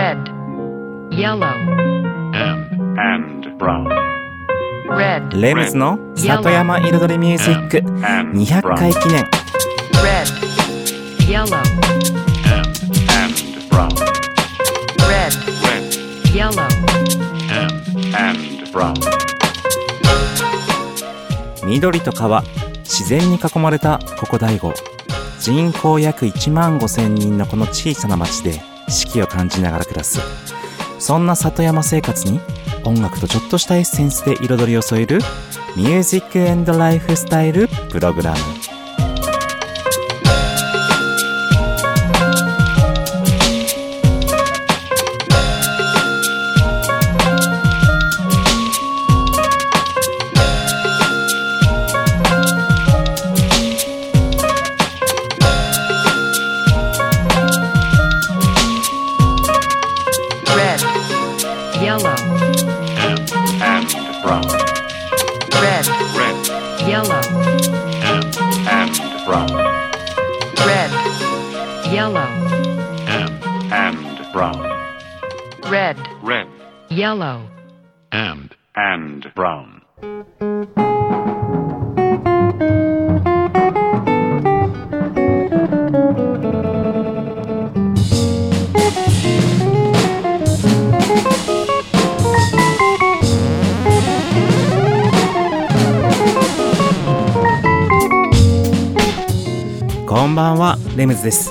red, yellow, and, and brown. red, レムズの里山彩りミュージック And, 200 brown. 回記念 red, yellow, And, and brown. red, Red, yellow, and, and brown. 緑と川自然に囲まれたここ大悟人口約1万5千人のこの小さな町で四季を感じながら暮らす。そんな里山生活に音楽とちょっとしたエッセンスで彩りを添えるミュージックエンドライフスタイルプログラム。Yellow. and, and brown. こんばんはレムズです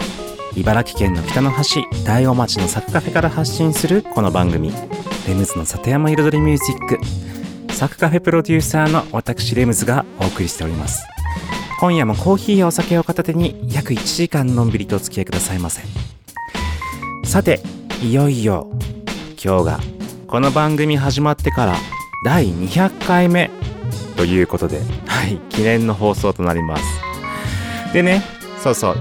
茨城県の北の端大尾町のサクカフェから発信するこの番組レムズの里山彩りミュージック。サクカフェプロデューサーの私レムズがお送りしております。今夜もコーヒーやお酒を片手に約1時間のんびりとお付き合いくださいませ。さていよいよ今日がこの番組始まってから第200回目ということではい記念の放送となります。でねそうそう。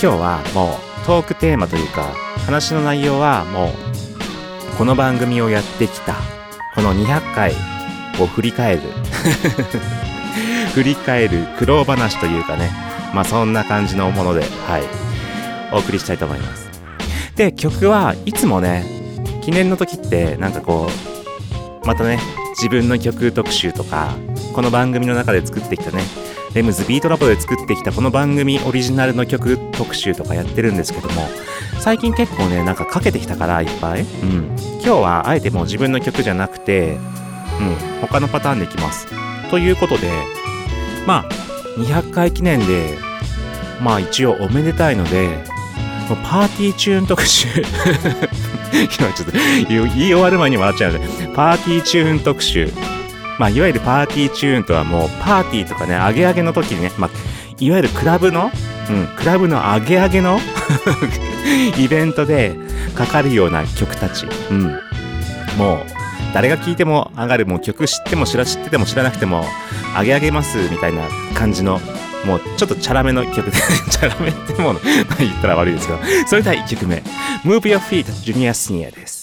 今日はもうトークテーマというか話の内容はもうこの番組をやってきたこの200回を振り返る。振り返る苦労話というかね。まあそんな感じのものではい。お送りしたいと思います。で曲はいつもね記念の時ってなんかこうまたね自分の曲特集とかこの番組の中で作ってきたねレムズビートラボで作ってきたこの番組オリジナルの曲特集とかやってるんですけども最近結構ねなんかかけてきたからいっぱい。うん。今日はあえてもう自分の曲じゃなくてうん他のパターンでいきます。ということでまあ200回記念でまあ一応おめでたいのでパーティーチューン特集。今ちょっと言い終わる前に笑っちゃうのでパーティーチューン特集。まあ、いわゆるパーティーチューンとはもうパーティーとかね、アゲアゲの時にね、まあ、いわゆるクラブの、うん、クラブのアゲアゲの？イベントでかかるような曲たち。うん。もう、誰が聴いても上がる、もう曲知っても知ら知ってても知らなくても、アゲアゲますみたいな感じの、もうちょっとチャラめの曲で、チャラめってもの、まあ言ったら悪いですけど、それでは1曲目、Move Your Feet ジュニアスニアです。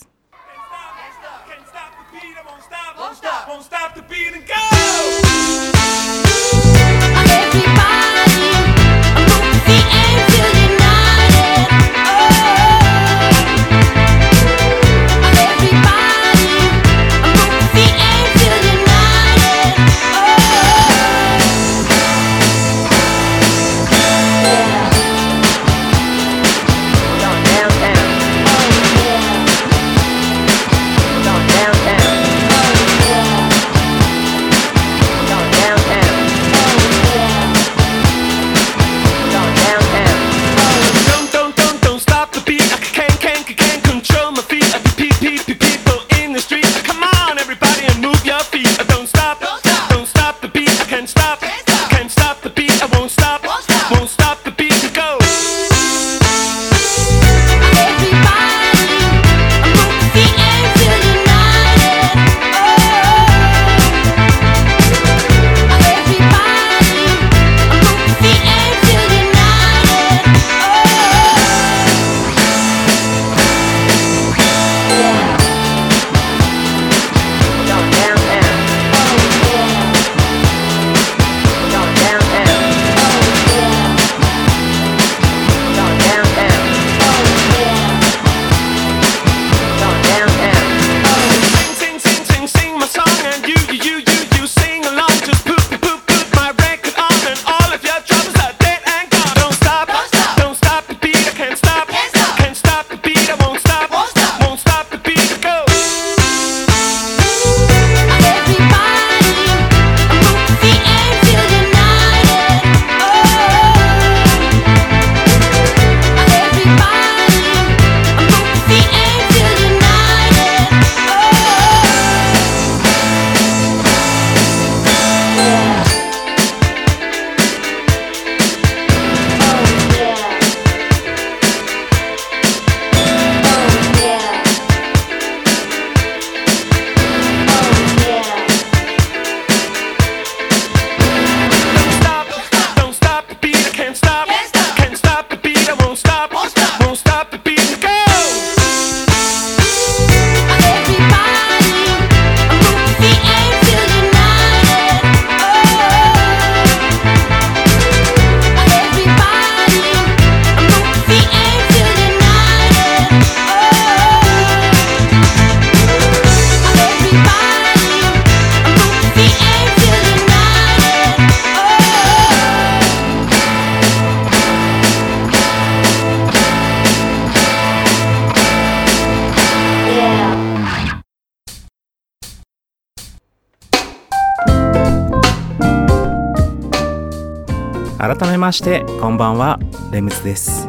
してこんばんはレムズです。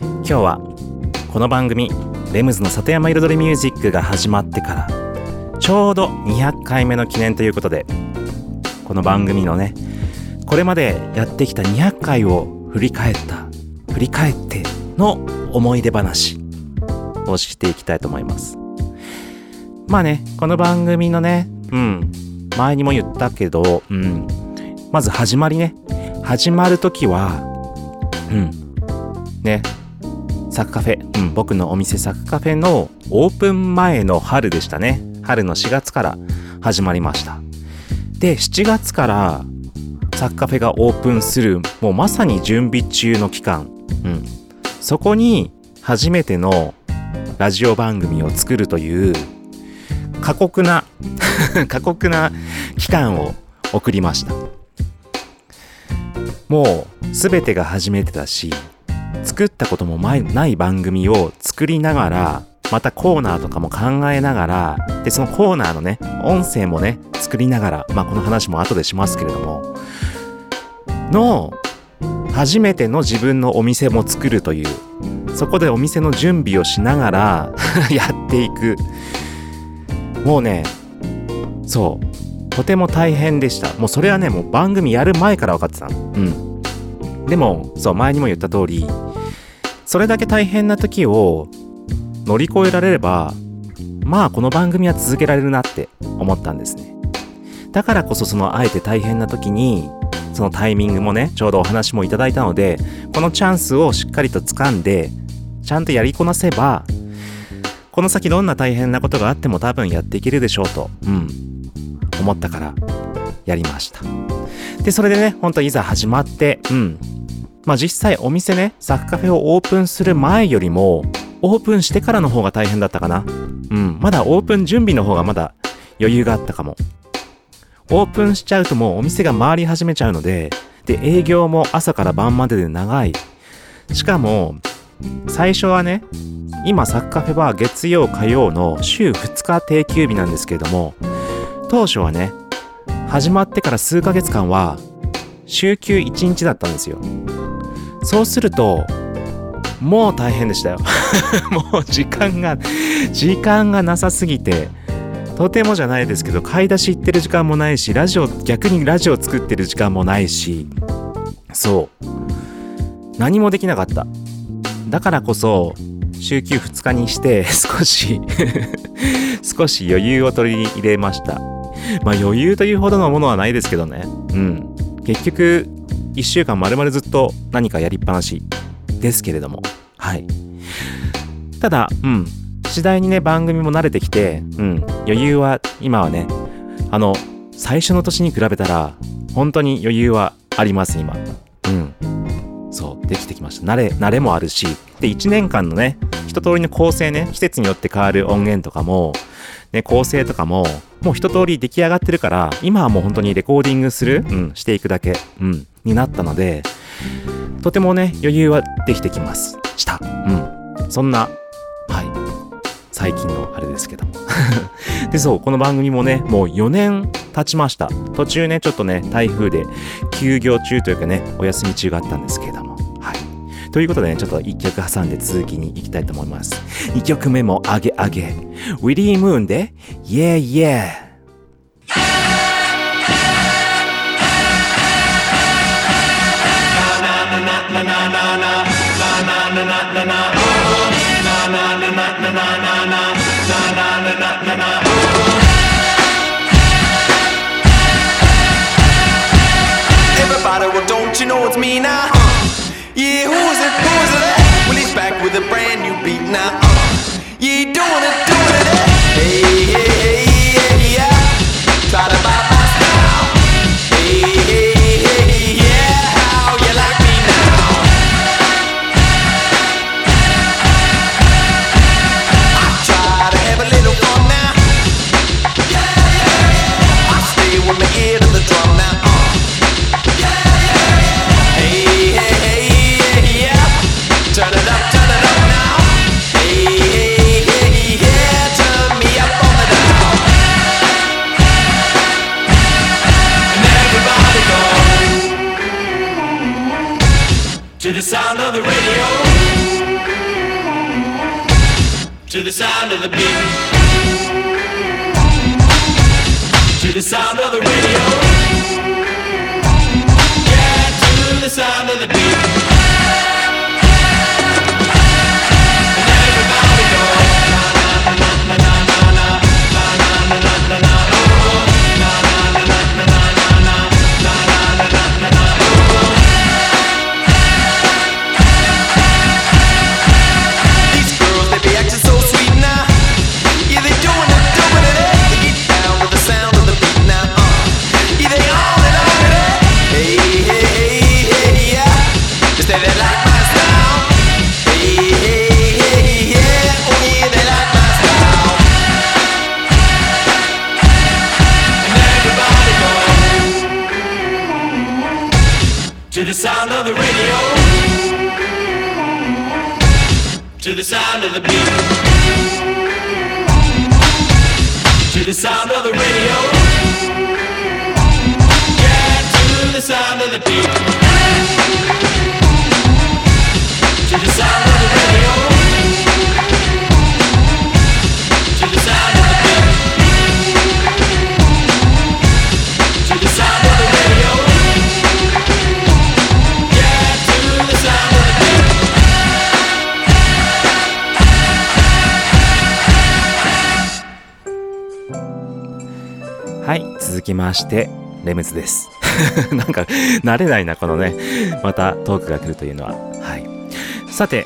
今日はこの番組レムズの里山彩りミュージックが始まってからちょうど200回目の記念ということでこの番組のねこれまでやってきた200回を振り返った振り返っての思い出話をしていきたいと思います。まあねこの番組のねうん前にも言ったけどうんまず始まりね始まる時はうん。ね。サクカフェ、うん、僕のお店サクカフェのオープン前の春でしたね。春の4月から始まりました。で7月からサクカフェがオープンするもうまさに準備中の期間、うん、そこに初めてのラジオ番組を作るという過酷な 過酷な期間を送りました。もう全てが初めてだし作ったこともない番組を作りながらまたコーナーとかも考えながらでそのコーナーのね音声もね作りながらまあこの話も後でしますけれどもの初めての自分のお店も作るというそこでお店の準備をしながら やっていく。もうねそう。とても大変でした。もうそれはねもう番組やる前から分かってたの。うん。でもそう前にも言った通りそれだけ大変な時を乗り越えられればまあこの番組は続けられるなって思ったんですね。だからこそそのあえて大変な時にそのタイミングもねちょうどお話もいただいたのでこのチャンスをしっかりと掴んでちゃんとやりこなせばこの先どんな大変なことがあっても多分やっていけるでしょうと、うん、思ったからやりました。でそれでねほんといざ始まってうん。まあ実際お店ねサクカフェをオープンする前よりもオープンしてからの方が大変だったかな。うん。まだオープン準備の方がまだ余裕があったかも。オープンしちゃうともうお店が回り始めちゃうのでで営業も朝から晩までで長い。しかも最初はね今サッカフェは月曜火曜の週2日定休日なんですけれども当初はね始まってから数ヶ月間は週休1日だったんですよ。そうするともう大変でしたよ。もう時間が時間がなさすぎてとてもじゃないですけど買い出し行ってる時間もないしラジオ逆にラジオ作ってる時間もないしそう。何もできなかった。だからこそ週休2日にして少し 少し余裕を取り入れました。まあ余裕というほどのものはないですけどね。うん。結局1週間丸々ずっと何かやりっぱなしですけれども。はい。ただうん。次第にね番組も慣れてきてうん。余裕は今はねあの最初の年に比べたら本当に余裕はあります今。うん。そうできてきました。慣れ慣れもあるし。で1年間のね一通りの構成ね季節によって変わる音源とかもね構成とかももう一通り出来上がってるから今はもう本当にレコーディングする、うん、していくだけ、うん、になったのでとてもね余裕はできてきます。した。うん。そんなはい。最近のあれですけど。でそうこの番組もねもう4年経ちました。途中ねちょっとね台風で休業中というかねお休み中があったんですけれども。ということでねちょっと1曲挟んで続きに行きたいと思います。2曲目も上げ上げ。ウィリー・ムーンで Yeah Yeah「Everybody, well, don't you know it's me now? Sound of the beat. To the sound of the radio. まして、レムズです。なんか、慣れないな、このね、またトークが来るというのは。はい。さて、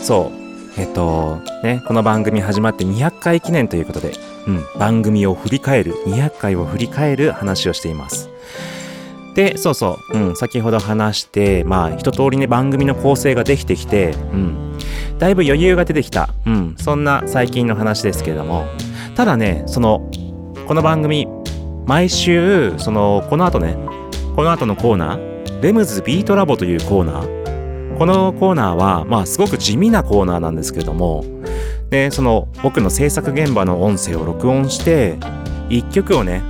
そう、えっと、ね、この番組始まって200回記念ということで、うん、番組を振り返る、200回を振り返る話をしています。で、そうそう、うん、先ほど話して、まあ、一通りね、番組の構成ができてきて、うん、だいぶ余裕が出てきた、うん、そんな最近の話ですけれども、ただね、その、この番組、毎週、その、この後ね、この後のコーナー、レムズビートラボというコーナー。このコーナーは、まあ、すごく地味なコーナーなんですけれども、で、その、僕の制作現場の音声を録音して、1曲をね、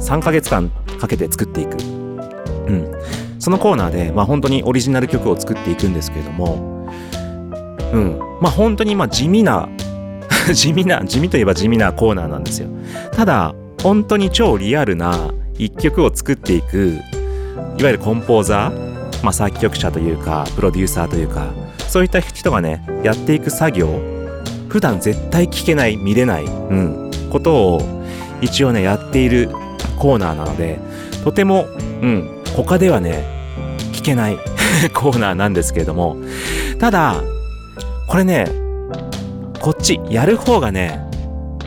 3ヶ月間かけて作っていく。うん。そのコーナーで、まあ、本当にオリジナル曲を作っていくんですけれども、うん。まあ、本当に、まあ、地味な、地味な、地味といえば地味なコーナーなんですよ。ただ、本当に超リアルな一曲を作っていく、いわゆるコンポーザー、まあ、作曲者というか、プロデューサーというか、そういった人がね、やっていく作業、普段絶対聞けない、見れない、うん、ことを一応ね、やっているコーナーなので、とても、うん、他ではね、聞けない コーナーなんですけれども、ただ、これね、こっち、やる方がね、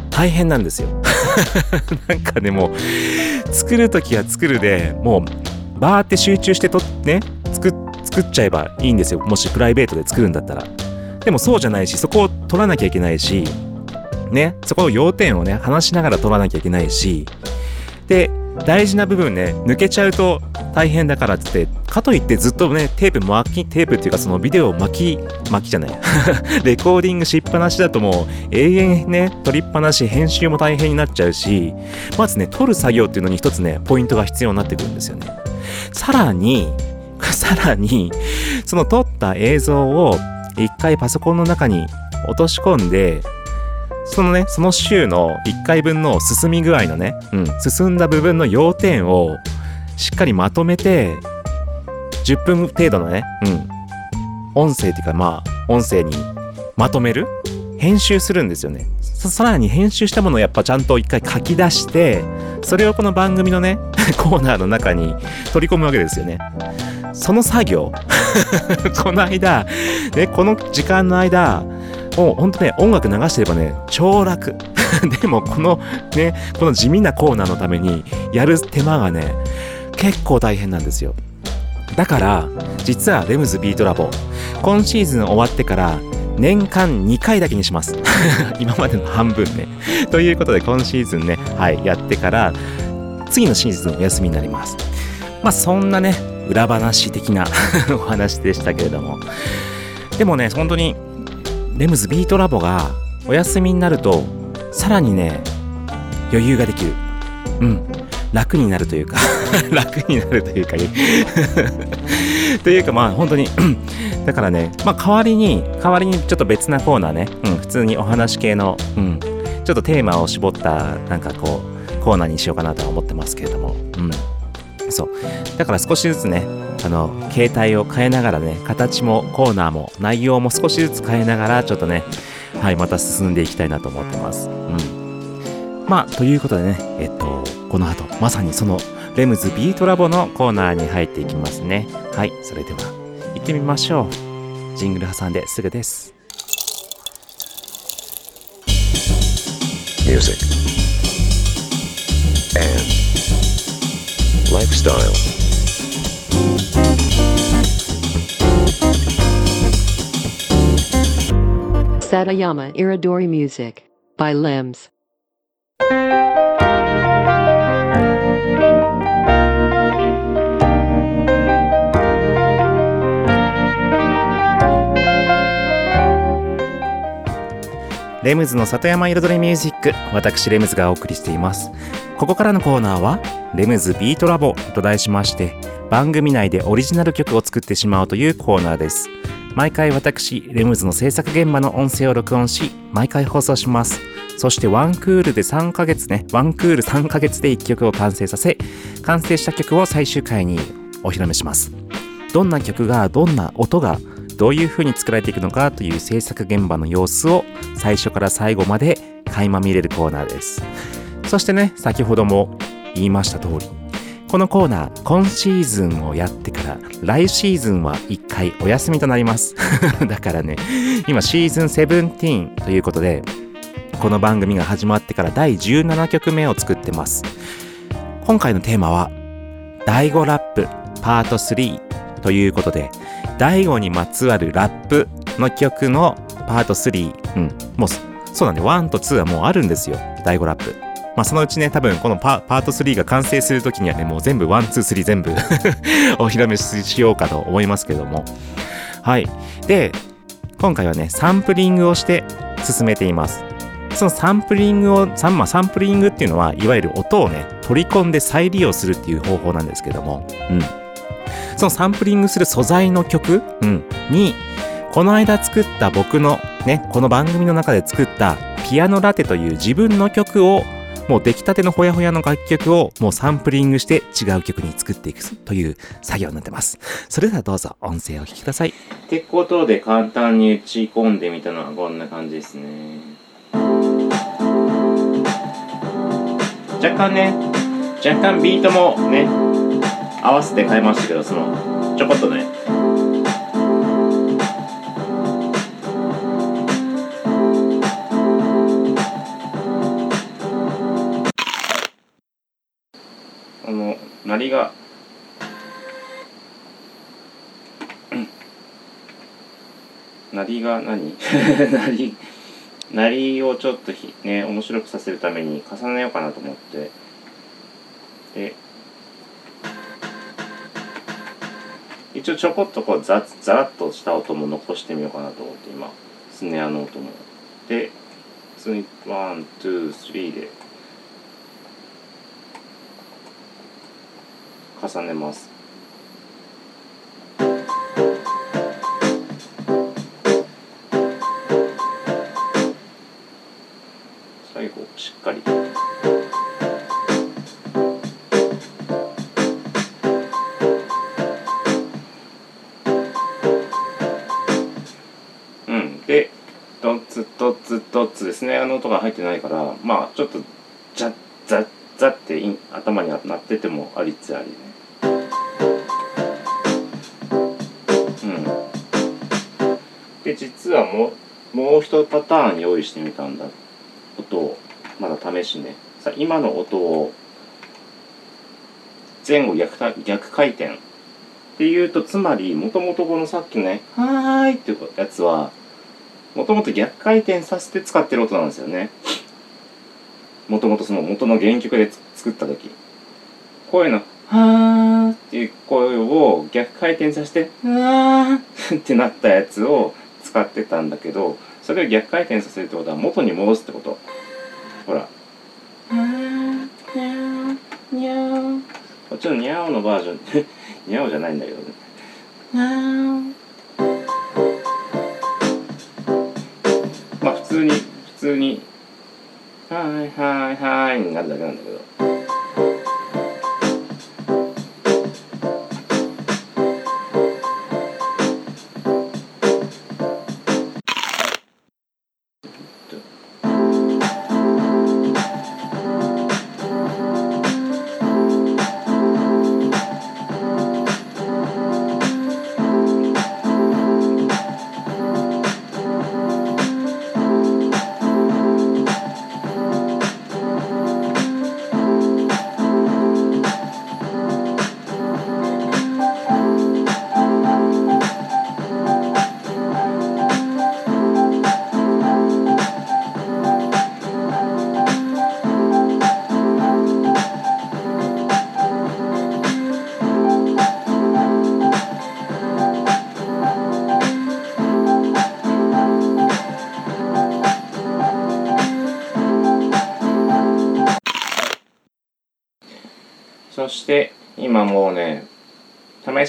大変なんですよ。なんかね、もう、作るときは作るで、もう、バーって集中してと、ね、作っ、作っちゃえばいいんですよ。もしプライベートで作るんだったら。でもそうじゃないし、そこを取らなきゃいけないし、ね、そこの要点をね、話しながら取らなきゃいけないし、で、大事な部分ね、抜けちゃうと大変だからっつって、かといってずっとね、テープ巻き、テープっていうかそのビデオを巻き、巻きじゃない。レコーディングしっぱなしだともう永遠ね、撮りっぱなし、編集も大変になっちゃうし、まずね、撮る作業っていうのに一つね、ポイントが必要になってくるんですよね。さらに、さらに、その撮った映像を一回パソコンの中に落とし込んで、そのね、その週の1回分の進み具合のね、うん、進んだ部分の要点をしっかりまとめて、10分程度のね、うん、音声っていうかまあ、音声にまとめる編集するんですよね。さらに編集したものをやっぱちゃんと一回書き出して、それをこの番組のね、コーナーの中に取り込むわけですよね。その作業、この間、ね、この時間の間、もうほんとね、音楽流してればね、超楽。でも、このね、この地味なコーナーのためにやる手間がね、結構大変なんですよ。だから、実はレムズビートラボ、今シーズン終わってから、年間2回だけにします。今までの半分ね。ということで、今シーズンね、はい、やってから、次のシーズンお休みになります。まあ、そんなね、裏話的な お話でしたけれども。でもね、本当に、レムズビートラボがお休みになると、さらにね、余裕ができる。うん。楽になるというか 楽になるというか というかまあ本当にだからね、まあ、代わりに代わりにちょっと別なコーナーね、うん、普通にお話系の、うん、ちょっとテーマを絞ったなんかこうコーナーにしようかなとは思ってますけれども、うん、そう。だから少しずつねあの携帯を変えながらね形もコーナーも内容も少しずつ変えながらちょっとねはいまた進んでいきたいなと思ってます。うん。まあということでねえっとこの後まさにそのレムズビートラボのコーナーに入っていきますね。はいそれでは行ってみましょう。ジングル挟んですぐです。Music, lifestyle. Satayama Iridori Music by Limbs. レムズの里山彩りミュージック私レムズがお送りしています。ここからのコーナーはレムズビートラボと題しまして番組内でオリジナル曲を作ってしまうというコーナーです。毎回私レムズの制作現場の音声を録音し毎回放送します。そしてワンクールで3ヶ月ねワンクール3ヶ月で1曲を完成させ完成した曲を最終回にお披露目します。どんな曲がどんな音がどういう風に作られていくのかという制作現場の様子を最初から最後まで垣間見れるコーナーです。そしてね先ほども言いました通りこのコーナー今シーズンをやってから来シーズンは1回お休みとなります。だからね今シーズン17ということでこの番組が始まってから第17曲目を作ってます。今回のテーマは第5ラップパート3ということで第5にまつわるラップの曲のパート3、うん、もうそうなんで1と2はもうあるんですよ。第5ラップ。まあそのうちね多分このパパート3が完成するときにはねもう全部123全部 お披露目しようかと思いますけども。はい。で今回はねサンプリングをして進めています。そのサンプリングをサン,、まあ、サンプリングっていうのはいわゆる音をね取り込んで再利用するっていう方法なんですけども。うん。そのサンプリングする素材の曲、うん、に、この間作った僕のね、この番組の中で作ったピアノラテという自分の曲を、もう出来たてのほやほやの楽曲をもうサンプリングして違う曲に作っていくという作業になってます。それではどうぞ音声をお聞きください。ってことで簡単に打ち込んでみたのはこんな感じですね。若干ね、若干ビートもね、合わせて変えましたけどそのちょこっとね。あの鳴りがうん。鳴りが何？鳴り鳴りをちょっとひね面白くさせるために重ねようかなと思って。で一応ちょこっとこうザザラッとした音も残してみようかなと思って今スネアの音も。で普通に one two three で。重ねます。最後しっかり。うドッツドッツですねあの音が入ってないからまあちょっとザッザッザッってイン頭になっててもありっつありね。うん。で実はもうもう一パターン用意してみたんだ音をまだ試しね。さ今の音を前後逆逆回転っていうとつまりもともとこのさっきね「はーい」ってやつはもともと逆回転させて使ってる音なんですよね。もともとその元の原曲でつ作った時。声の「はー」っていう声を逆回転させて「はー」ってなったやつを使ってたんだけどそれを逆回転させるってことは元に戻すってこと。ほら「はーにゃーにゃー」こっちの「にゃー」のバージョンにゃおじゃないんだけどね。にゃー通に「はいはいはい」になるだけなんだけど。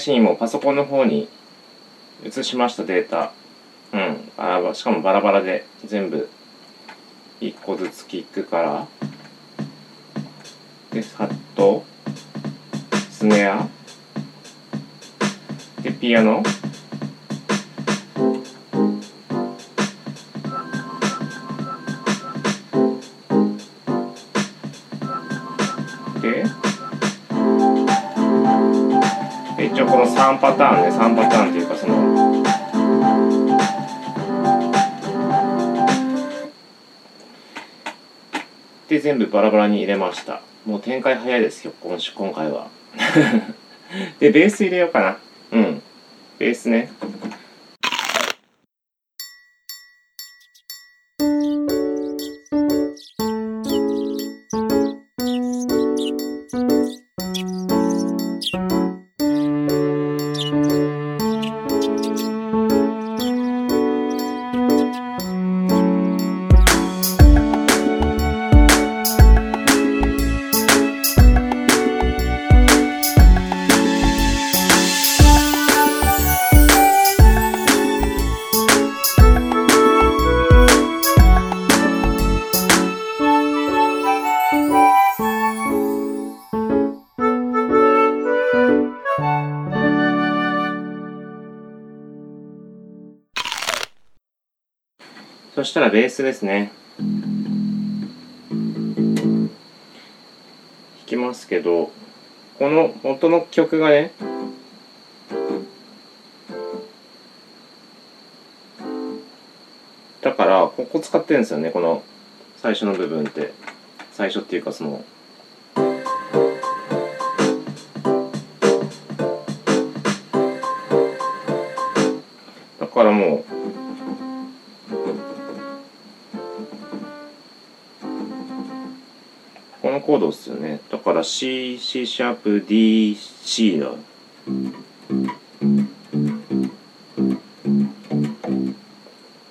試しにもパソコンの方に移しましたデータ。うん。あしかもバラバラで全部1個ずつキックから。でハット。スネア。でピアノ。3パターンね3パターンっていうかその。で全部バラバラに入れました。もう展開早いですよ今週今回は。でベース入れようかな。うん。ベースね。そしたらベースですね。弾きますけどこの元の曲がねだからここ使ってるんですよねこの最初の部分って。最初っていうかそのコードですよね。だから C、C シャープ D、C だこ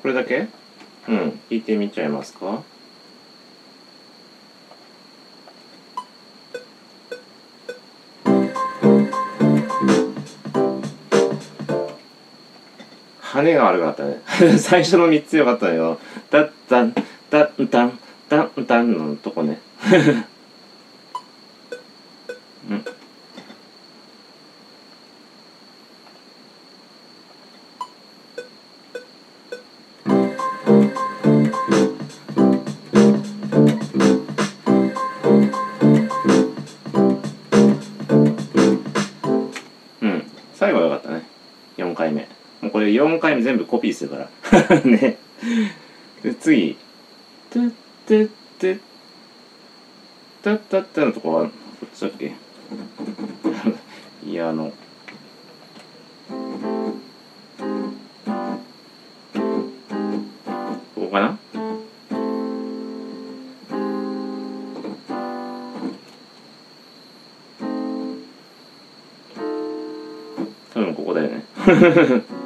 れだけ？うん。弾いてみちゃいますか？羽が悪かったね。最初の3つよかったんだけどダッダンダッダンダンダンのとこね うん。最後はよかったね。4回目。もうこれ4回目全部コピーするから。ね。で次「トゥットゥットゥッタッタッタのとこはこっちだっけ？いやあのここかな？多分ここだよね。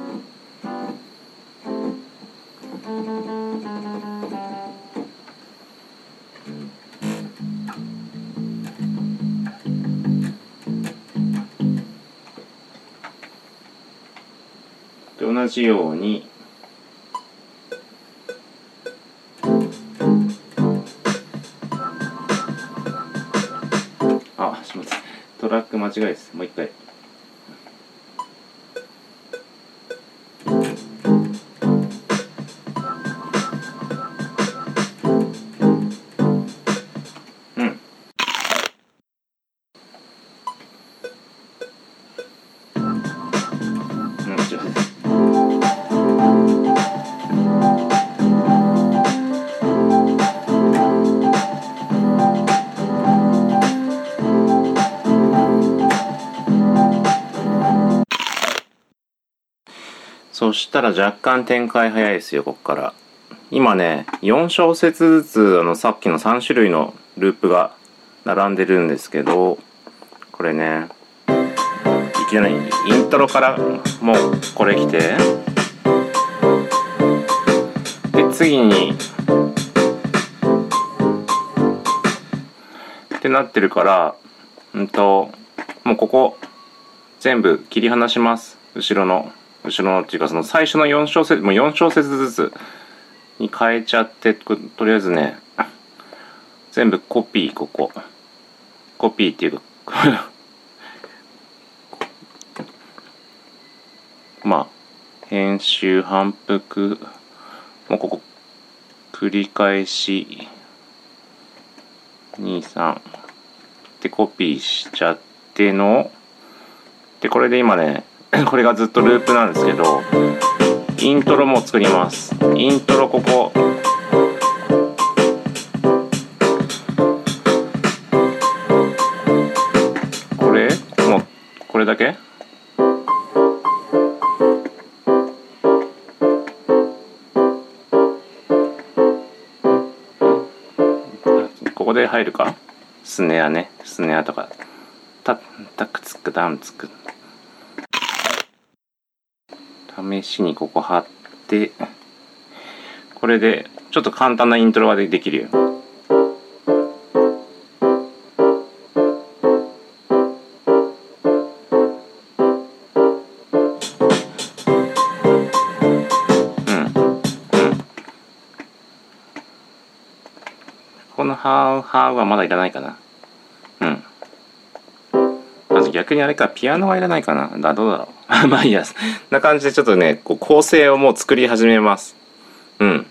じように。あすみませんトラック間違いですもう一回。したら若干展開早いですよ、こっから。今ね、4小節ずつ、あの、さっきの3種類のループが並んでるんですけど、これね、いきなりイントロからもうこれ来て、で、次に、ってなってるから、うんと、もうここ、全部切り離します。後ろの、後ろのっていうかその最初の4小節、もう4小節ずつに変えちゃって、とりあえずね、全部コピー、ここ。コピーっていうか、まあ、編集、反復、もうここ、繰り返し、2、3でコピーしちゃっての、で、これで今ね、これがずっとループなんですけど、イントロも作ります。イントロここ。これ？もう、これだけ？ここで入るか？スネアね。スネアとか。た、たくつくダンつく。試しにここ貼って、これでちょっと簡単なイントロがでできるよ。うん。うん。このハーハーはまだいらないかな。うん。まず逆にあれか、ピアノはいらないかな。だどうだろう。まあいいや。な感じでちょっとね、こう構成をもう作り始めます。うん。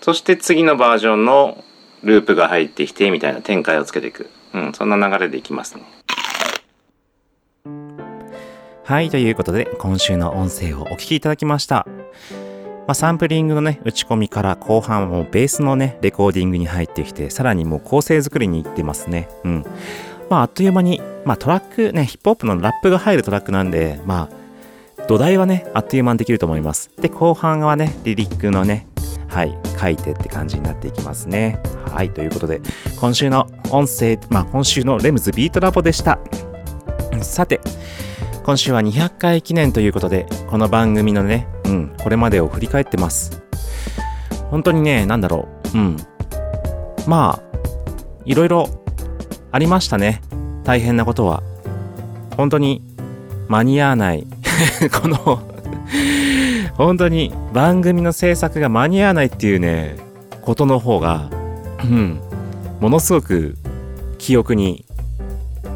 そして次のバージョンのループが入ってきてみたいな展開をつけていく。うん、そんな流れでいきますね。はい、ということで今週の音声をお聞きいただきました。まあ、サンプリングのね、打ち込みから後半はもうベースのね、レコーディングに入ってきて、さらにもう構成作りに行ってますね。うん。まあ、あっという間に、まあ、トラックね、ヒップホップのラップが入るトラックなんで、まあ、土台はね、あっという間にできると思います。で、後半はね、リリックのね、はい、書いてって感じになっていきますね。はい、ということで、今週の音声、まあ、今週のレムズビートラボでした。さて、今週は200回記念ということで、この番組のね、うん、これまでを振り返ってます。本当にね、なんだろう、うん。まあ、いろいろありましたね。大変なことは。本当に間に合わない。この、本当に番組の制作が間に合わないっていうね、ことの方が、うん、ものすごく記憶に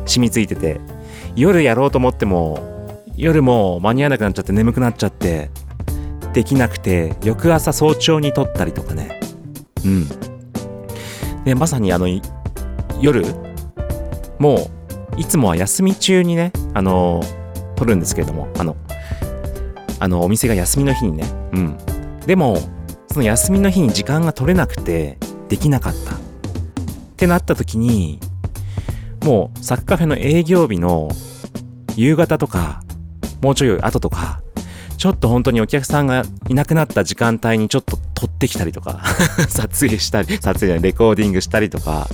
染みついてて、夜やろうと思っても、夜も間に合わなくなっちゃって眠くなっちゃって、できなくて、翌朝早朝に撮ったりとかね。うん。で、まさにあの、夜、もう、いつもは休み中にね、あの、撮るんですけれども、あの、あの、お店が休みの日にね。うん。でも、その休みの日に時間が取れなくて、できなかった。ってなった時に、もう、サッカフェの営業日の夕方とか、もうちょい後とか、ちょっと本当にお客さんがいなくなった時間帯にちょっと撮ってきたりとか、撮影したり、撮影、レコーディングしたりとか、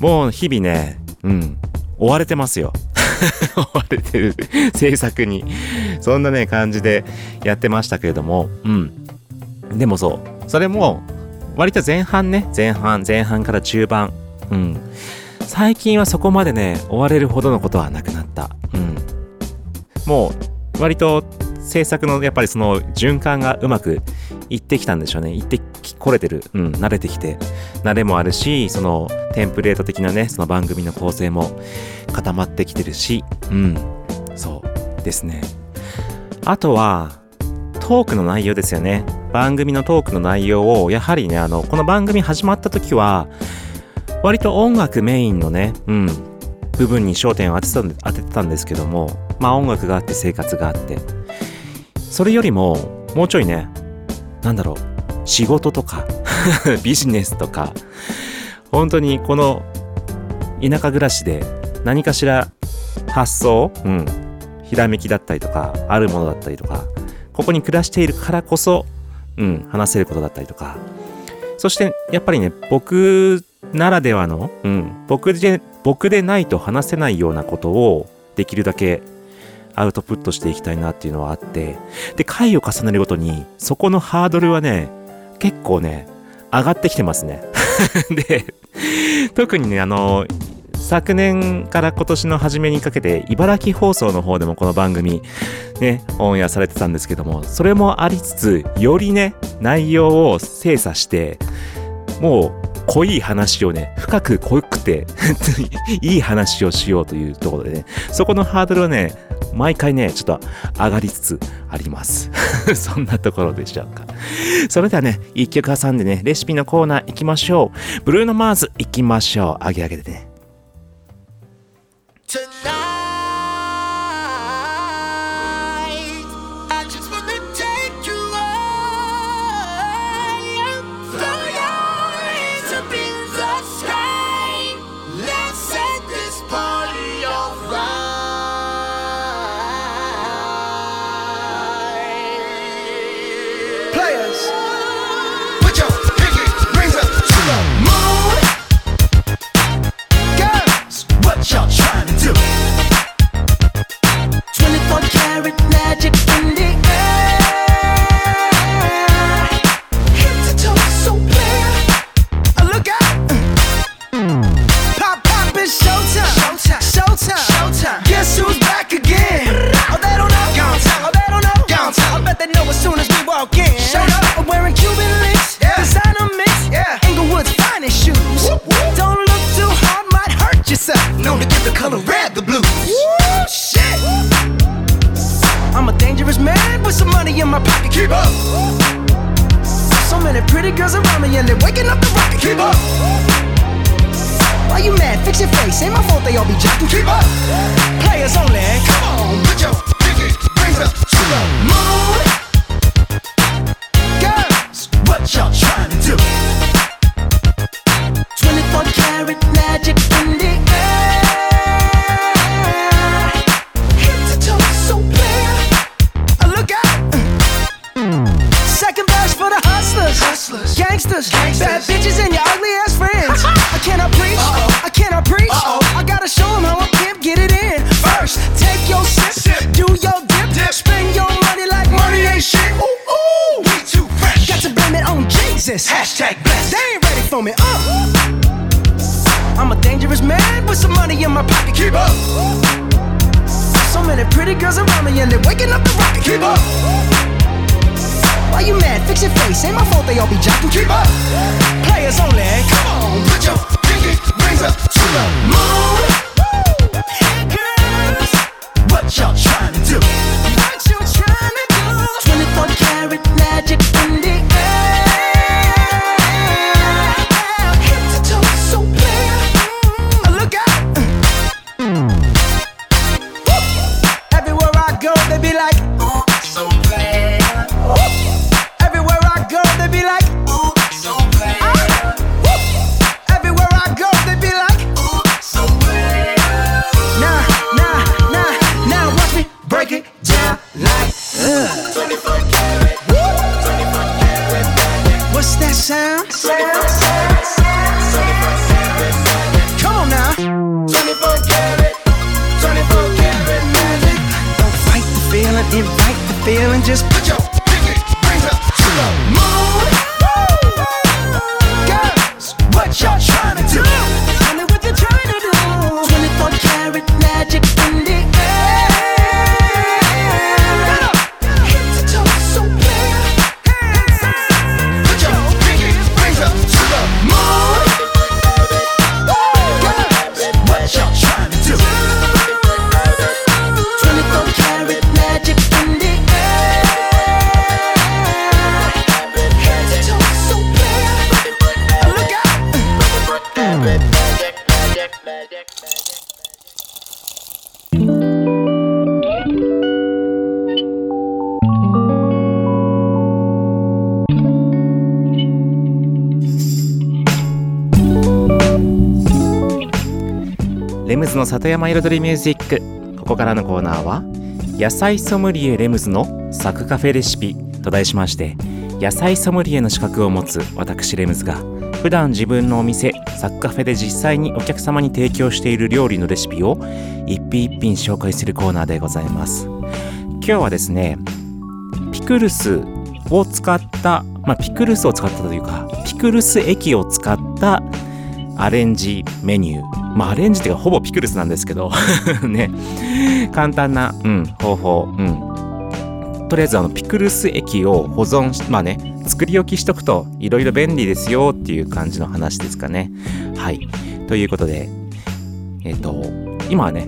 もう日々ね、うん、追われてますよ。追われてる制作に。そんなね、感じでやってましたけれども、うん。でもそう、それも、割と前半ね、前半、前半から中盤、うん。最近はそこまでね、追われるほどのことはなくなった。うん。もう、割と制作のやっぱりその循環がうまくいってきたんでしょうね。いって、これてる。うん、慣れてきて。慣れもあるし、そのテンプレート的なね、その番組の構成も固まってきてるし、うん、そうですね。あとは、トークの内容ですよね。番組のトークの内容を、やはりね、あの、この番組始まった時は、割と音楽メインのね、うん、部分に焦点を当てたん当ててたんですけども、まあ音楽があって生活があって、それよりも、もうちょいね、なんだろう、仕事とか、ビジネスとか、本当にこの田舎暮らしで何かしら発想、うん、ひらめきだったりとか、あるものだったりとか、ここに暮らしているからこそ、うん、話せることだったりとか、そしてやっぱりね、僕ならではの、うん、僕で、僕でないと話せないようなことをできるだけアウトプットしていきたいなっていうのはあって、で、回を重ねるごとに、そこのハードルはね、結構ね、上がってきてますね。で、特にね、あの、昨年から今年の初めにかけて、茨城放送の方でもこの番組、ね、オンエアされてたんですけども、それもありつつ、よりね、内容を精査して、もう、濃い話をね、深く濃くて、いい話をしようというところでね、そこのハードルはね、毎回ね、ちょっと上がりつつあります。そんなところでしょうか。それではね、一曲挟んでね、レシピのコーナー行きましょう。ブルーノ・マーズ行きましょう。あげあげでね。With some money in my pocket. Keep up. So many pretty girls around me and they're waking up the rocket. Keep up. Why you mad? Fix your face. Ain't my fault they all be jacking. Keep up. Players only. Come on, put your pinky rings up to the moon. Fix. Ain't my fault they all be jocking. Keep up. Players only. Come on, put your pinky rings up to the 里山彩りミュージック。ここからのコーナーは野菜ソムリエレムズのサクカフェレシピと題しまして野菜ソムリエの資格を持つ私レムズが普段自分のお店サクカフェで実際にお客様に提供している料理のレシピを一品一品紹介するコーナーでございます。今日はですねピクルスを使った、まあ、ピクルスを使ったというかピクルス液を使ったアレンジメニューまあアレンジっていうかほぼピクルスなんですけど ね。簡単な、うん、方法、うん、とりあえずあのピクルス液を保存しまあね作り置きしとくといろいろ便利ですよっていう感じの話ですかね。はい。ということでえっ、と今はね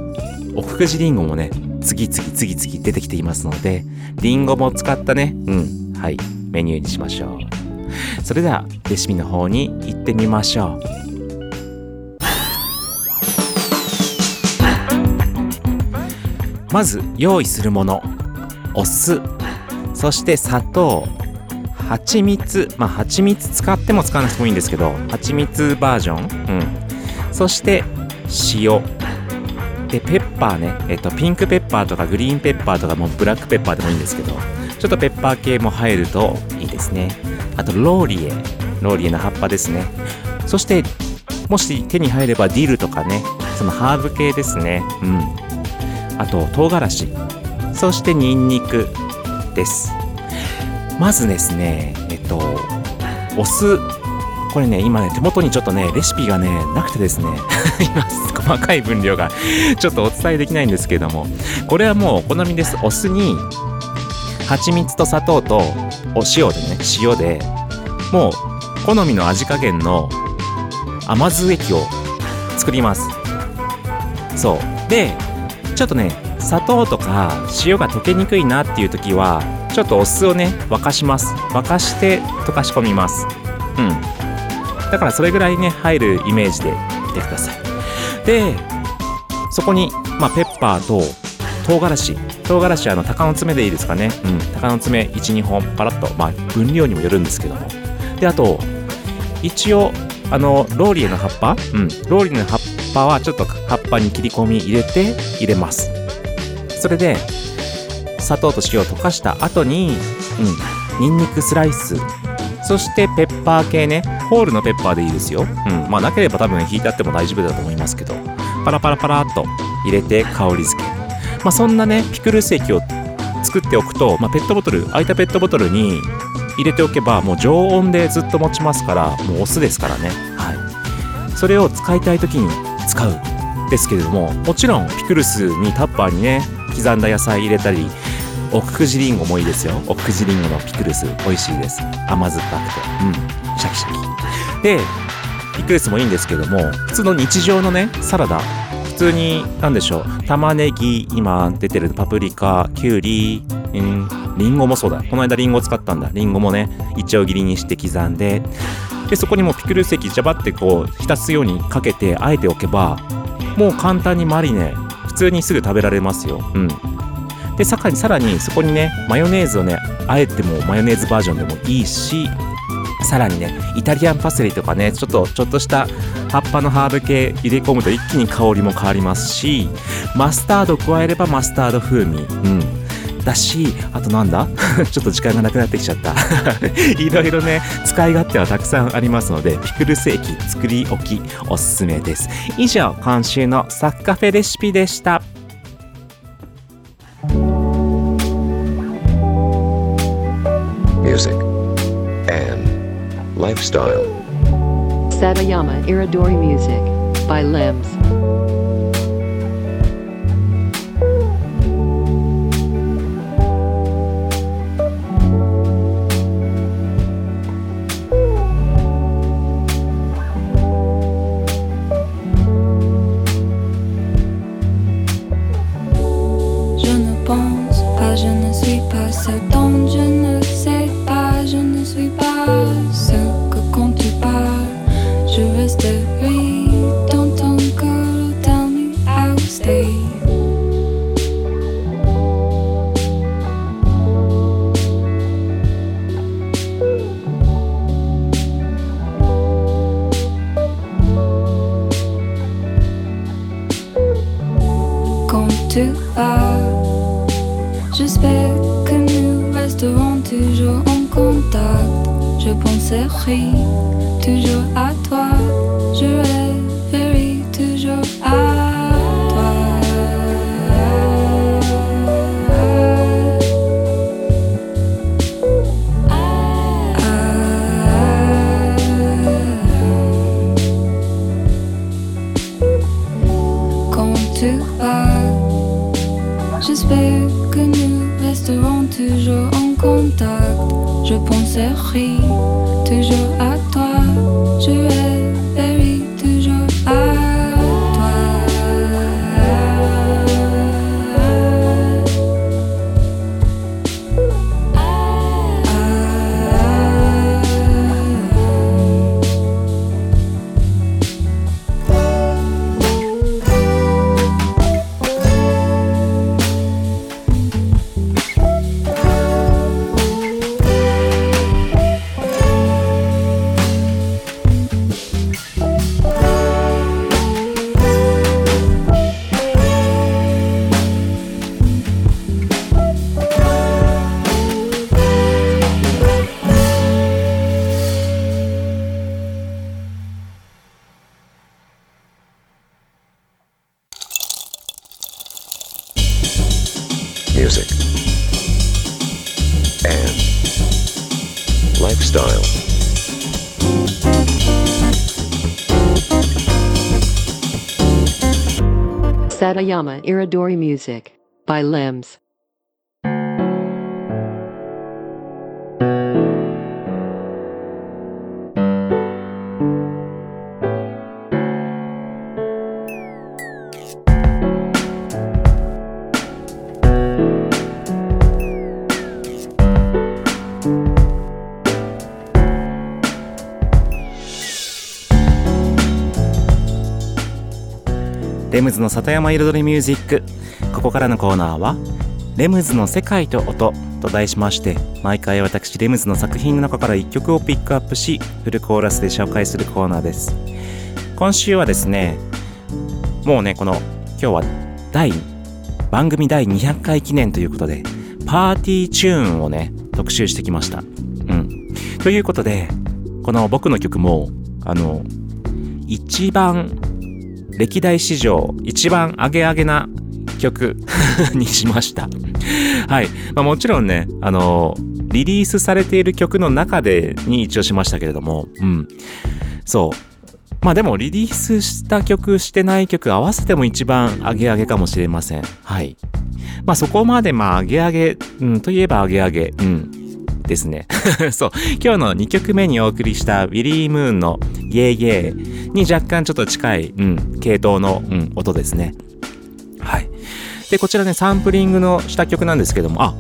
おふくじりんごもね次々次々出てきていますのでりんごも使ったねうん。はい。メニューにしましょう。それではレシピの方に行ってみましょう。まず用意するものお酢そして砂糖蜂蜜まあ蜂蜜使っても使わなくてもいいんですけど蜂蜜バージョンうん。そして塩でペッパーねえっとピンクペッパーとかグリーンペッパーとかもうブラックペッパーでもいいんですけどちょっとペッパー系も入るといいですね。あとローリエローリエの葉っぱですね。そしてもし手に入ればディルとかねそのハーブ系ですね。うん。あと唐辛子。そしてニンニクです。まずですねえっとお酢。これね今ね手元にちょっとねレシピがねなくてですね。今細かい分量がちょっとお伝えできないんですけれども。これはもうお好みです。お酢に蜂蜜と砂糖とお塩でね塩で。もう好みの味加減の甘酢液を作ります。そう。でちょっとね砂糖とか塩が溶けにくいなっていう時はちょっとお酢をね沸かします。沸かして溶かし込みます。うん。だからそれぐらいね入るイメージでいてください。でそこに、まあ、ペッパーと唐辛子。唐辛子はあの鷹の爪でいいですかね。うん。鷹の爪12本パラッとまあ分量にもよるんですけども。であと一応あのローリエの葉っぱ。うん。ローリエの葉っはちょっと葉っぱに切り込み入れて入れます。それで砂糖と塩を溶かした後にうんニンニクスライス。そしてペッパー系ね。ホールのペッパーでいいですよ。うん。まあなければ多分引いてあっても大丈夫だと思いますけど。パラパラパラっと入れて香り付け。まあそんなねピクルス液を作っておくと、まあ、ペットボトル空いたペットボトルに入れておけばもう常温でずっと持ちますからもうお酢ですからね。はい。それを使いたい時に使うですけれどももちろんピクルスにタッパーにね刻んだ野菜入れたりおくじりんごもいいですよおくじりんごのピクルス美味しいです。甘酸っぱくて。うん。シャキシャキ。でピクルスもいいんですけども普通の日常のねサラダ。普通に何でしょう。玉ねぎ今出てるパプリカきゅうりうんリンゴもそうだ。この間リンゴ使ったんだ。リンゴもねいちょう切りにして刻んででそこにもピクルス液ジャバってこう浸すようにかけてあえておけばもう簡単にマリネ普通にすぐ食べられますよ。うん。でさらにさらにそこにねマヨネーズをねあえてもマヨネーズバージョンでもいいしさらにねイタリアンパセリとかねちょっとちょっとした葉っぱのハーブ系入れ込むと一気に香りも変わりますしマスタード加えればマスタード風味。うん。だしあとなんだ？ちょっと時間がなくなってきちゃった いろいろね使い勝手はたくさんありますのでピクルス液作り置きおすすめです以上今週のサッカフェレシピでした music, and lifestyle. Satayama Iridori Music by Limbs.「Satayama Iridori Music by Limbs. ズの里山彩りミュージック。ここからのコーナーは「レムズの世界と音」と題しまして毎回私レムズの作品の中から1曲をピックアップしフルコーラスで紹介するコーナーです。今週はですねもうねこの今日は第番組第200回記念ということでパーティーチューンをね特集してきました。うん。ということでこの僕の曲もあの一番歴代史上一番アゲアゲな曲 にしました。はい。まあ、もちろんね、あの、リリースされている曲の中でに一応しましたけれども、うん。そう。まあでもリリースした曲してない曲合わせても一番アゲアゲかもしれません。はい。まあそこまでまあアゲアゲ、うん、といえばアゲアゲ、うん。ですね。そう。今日の2曲目にお送りしたウィリー・ムーンのイェイイェイに若干ちょっと近い、うん、系統の、うん、音ですね。はい。で、こちらね、サンプリングのした曲なんですけども、あ、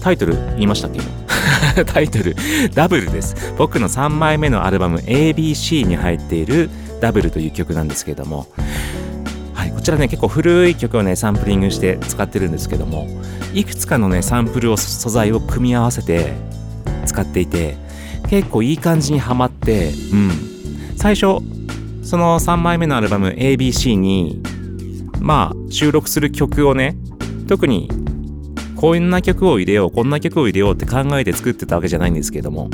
タイトル言いましたっけ？タイトル、ダブルです。僕の3枚目のアルバム ABC に入っているダブルという曲なんですけども、はい、こちらね、結構古い曲をね、サンプリングして使ってるんですけども、いくつかのね、サンプルを、素材を組み合わせて使っていて、結構いい感じにはまって、うん。最初、その3枚目のアルバム ABC に、まあ、収録する曲をね、特に、こんな曲を入れよう、こんな曲を入れようって考えて作ってたわけじゃないんですけども、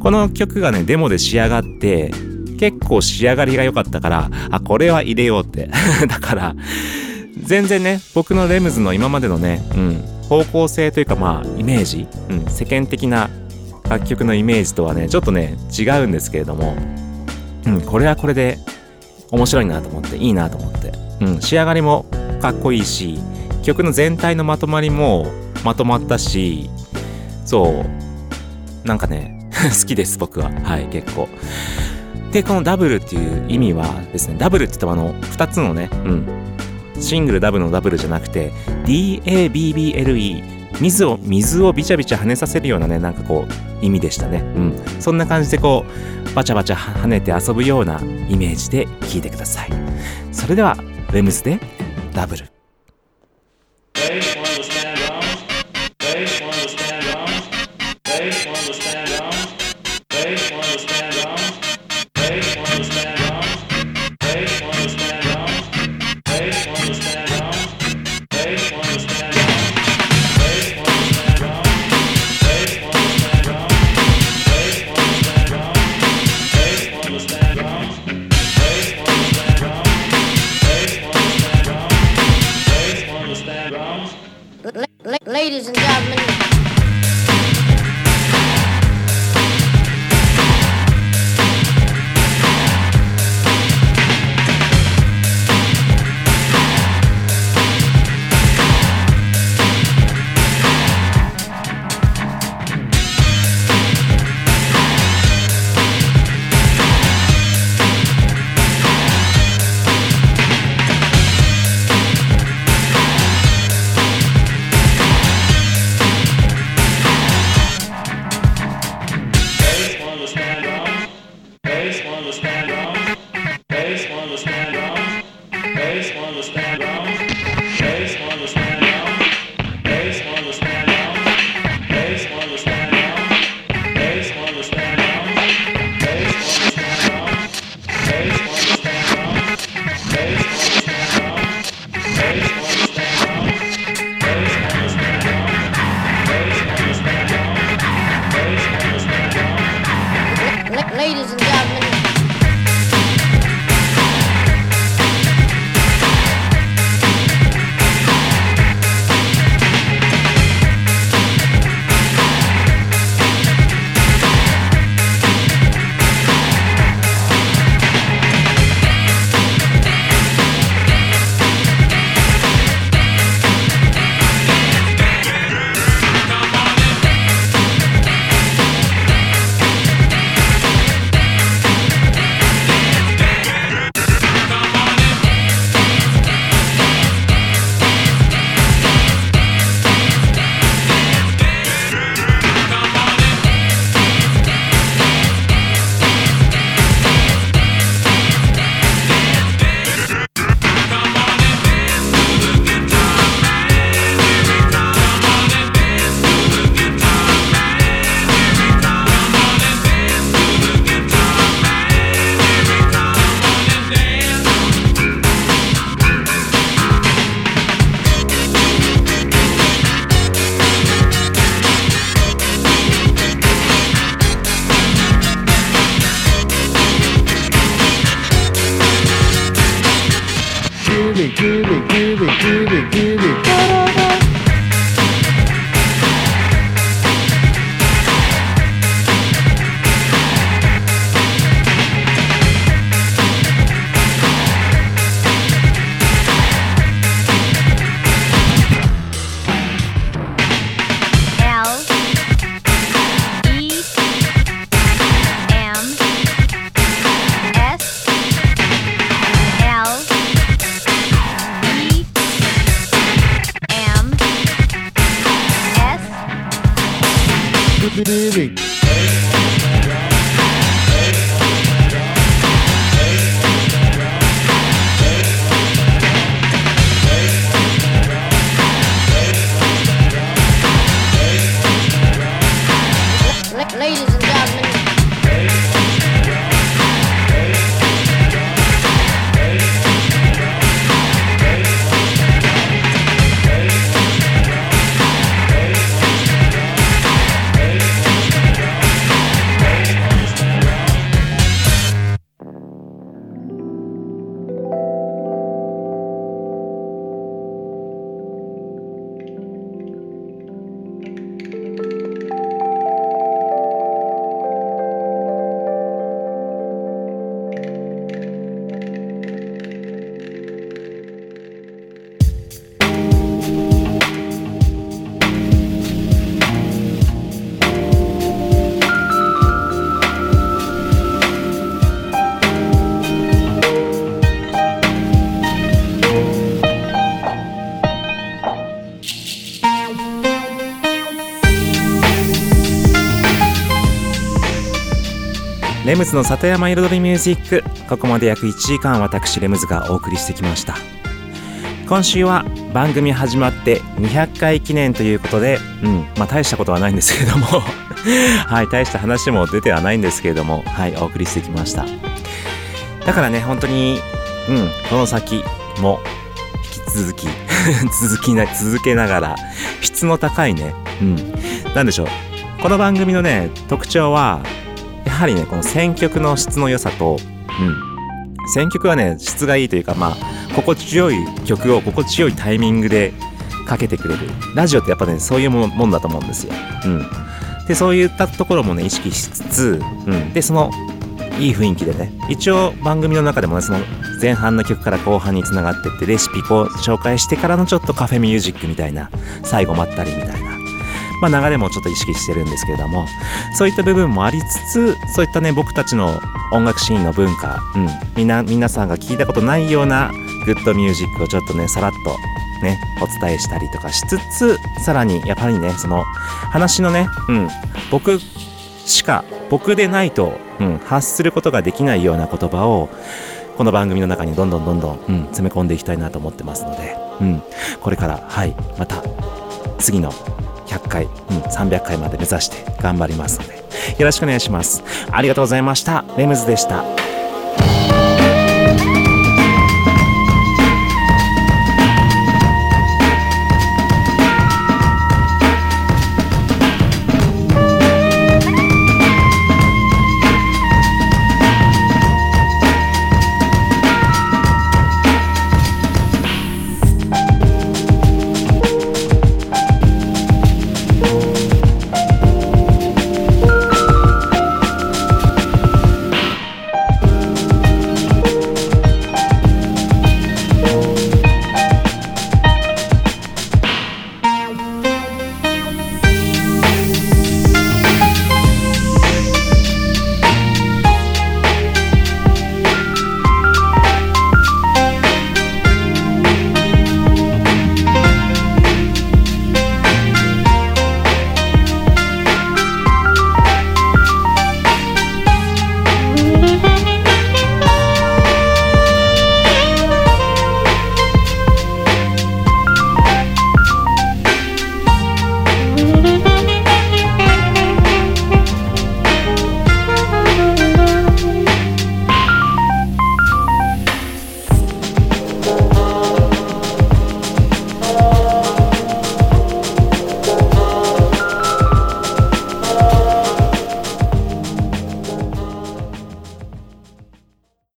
この曲がね、デモで仕上がって、結構仕上がりが良かったから、あ、これは入れようって。だから、全然ね、僕のレムズの今までのね、うん、方向性というかまあ、イメージ、うん、世間的な楽曲のイメージとはね、ちょっとね、違うんですけれども、うん、これはこれで面白いなと思って、いいなと思って、うん、仕上がりもかっこいいし、曲の全体のまとまりもまとまったし、そう、なんかね、好きです、僕は。はい、結構。で、このダブルっていう意味はですね、ダブルって言ってもあの、二つのね、うん、シングルダブルのダブルじゃなくて、DABBLE、水を、水をビチャビチャ跳ねさせるようなね、なんかこう、意味でしたね。うん。そんな感じでこう、バチャバチャ跳ねて遊ぶようなイメージで聞いてください。それでは、レムズでダブル。の里山彩りミュージック。ここまで約1時間私レムズがお送りしてきました。今週は番組始まって200回記念ということでうんまあ大したことはないんですけれども。はい大した話も出てはないんですけれども。はいお送りしてきました。だからね本当にうんこの先も引き続き 続きな続けながら質の高いねうん。なでしょう。この番組のね特徴はやはりねこの選曲の質の良さと、うん、選曲はね質がいいというかまあ心地よい曲を心地よいタイミングでかけてくれる。ラジオってやっぱねそういうももんだと思うんですよ、うん、でそういったところもね意識しつつ、うん、でそのいい雰囲気でね一応番組の中でもねその前半の曲から後半につながってってレシピこう紹介してからのちょっとカフェミュージックみたいな最後まったりみたいなまあ、流れもちょっと意識してるんですけれどもそういった部分もありつつそういったね僕たちの音楽シーンの文化、うん、みな皆さんが聞いたことないようなグッドミュージックをちょっとねさらっとねお伝えしたりとかしつつさらにやっぱりねその話のね、うん、僕しか僕でないと、うん、発することができないような言葉を、この番組の中にどんどんどんどん、うん、詰め込んでいきたいなと思ってますので、うん、これから、はい、また、次の100回、うん、300回まで目指して頑張りますので、よろしくお願いします。ありがとうございました。レムズでした。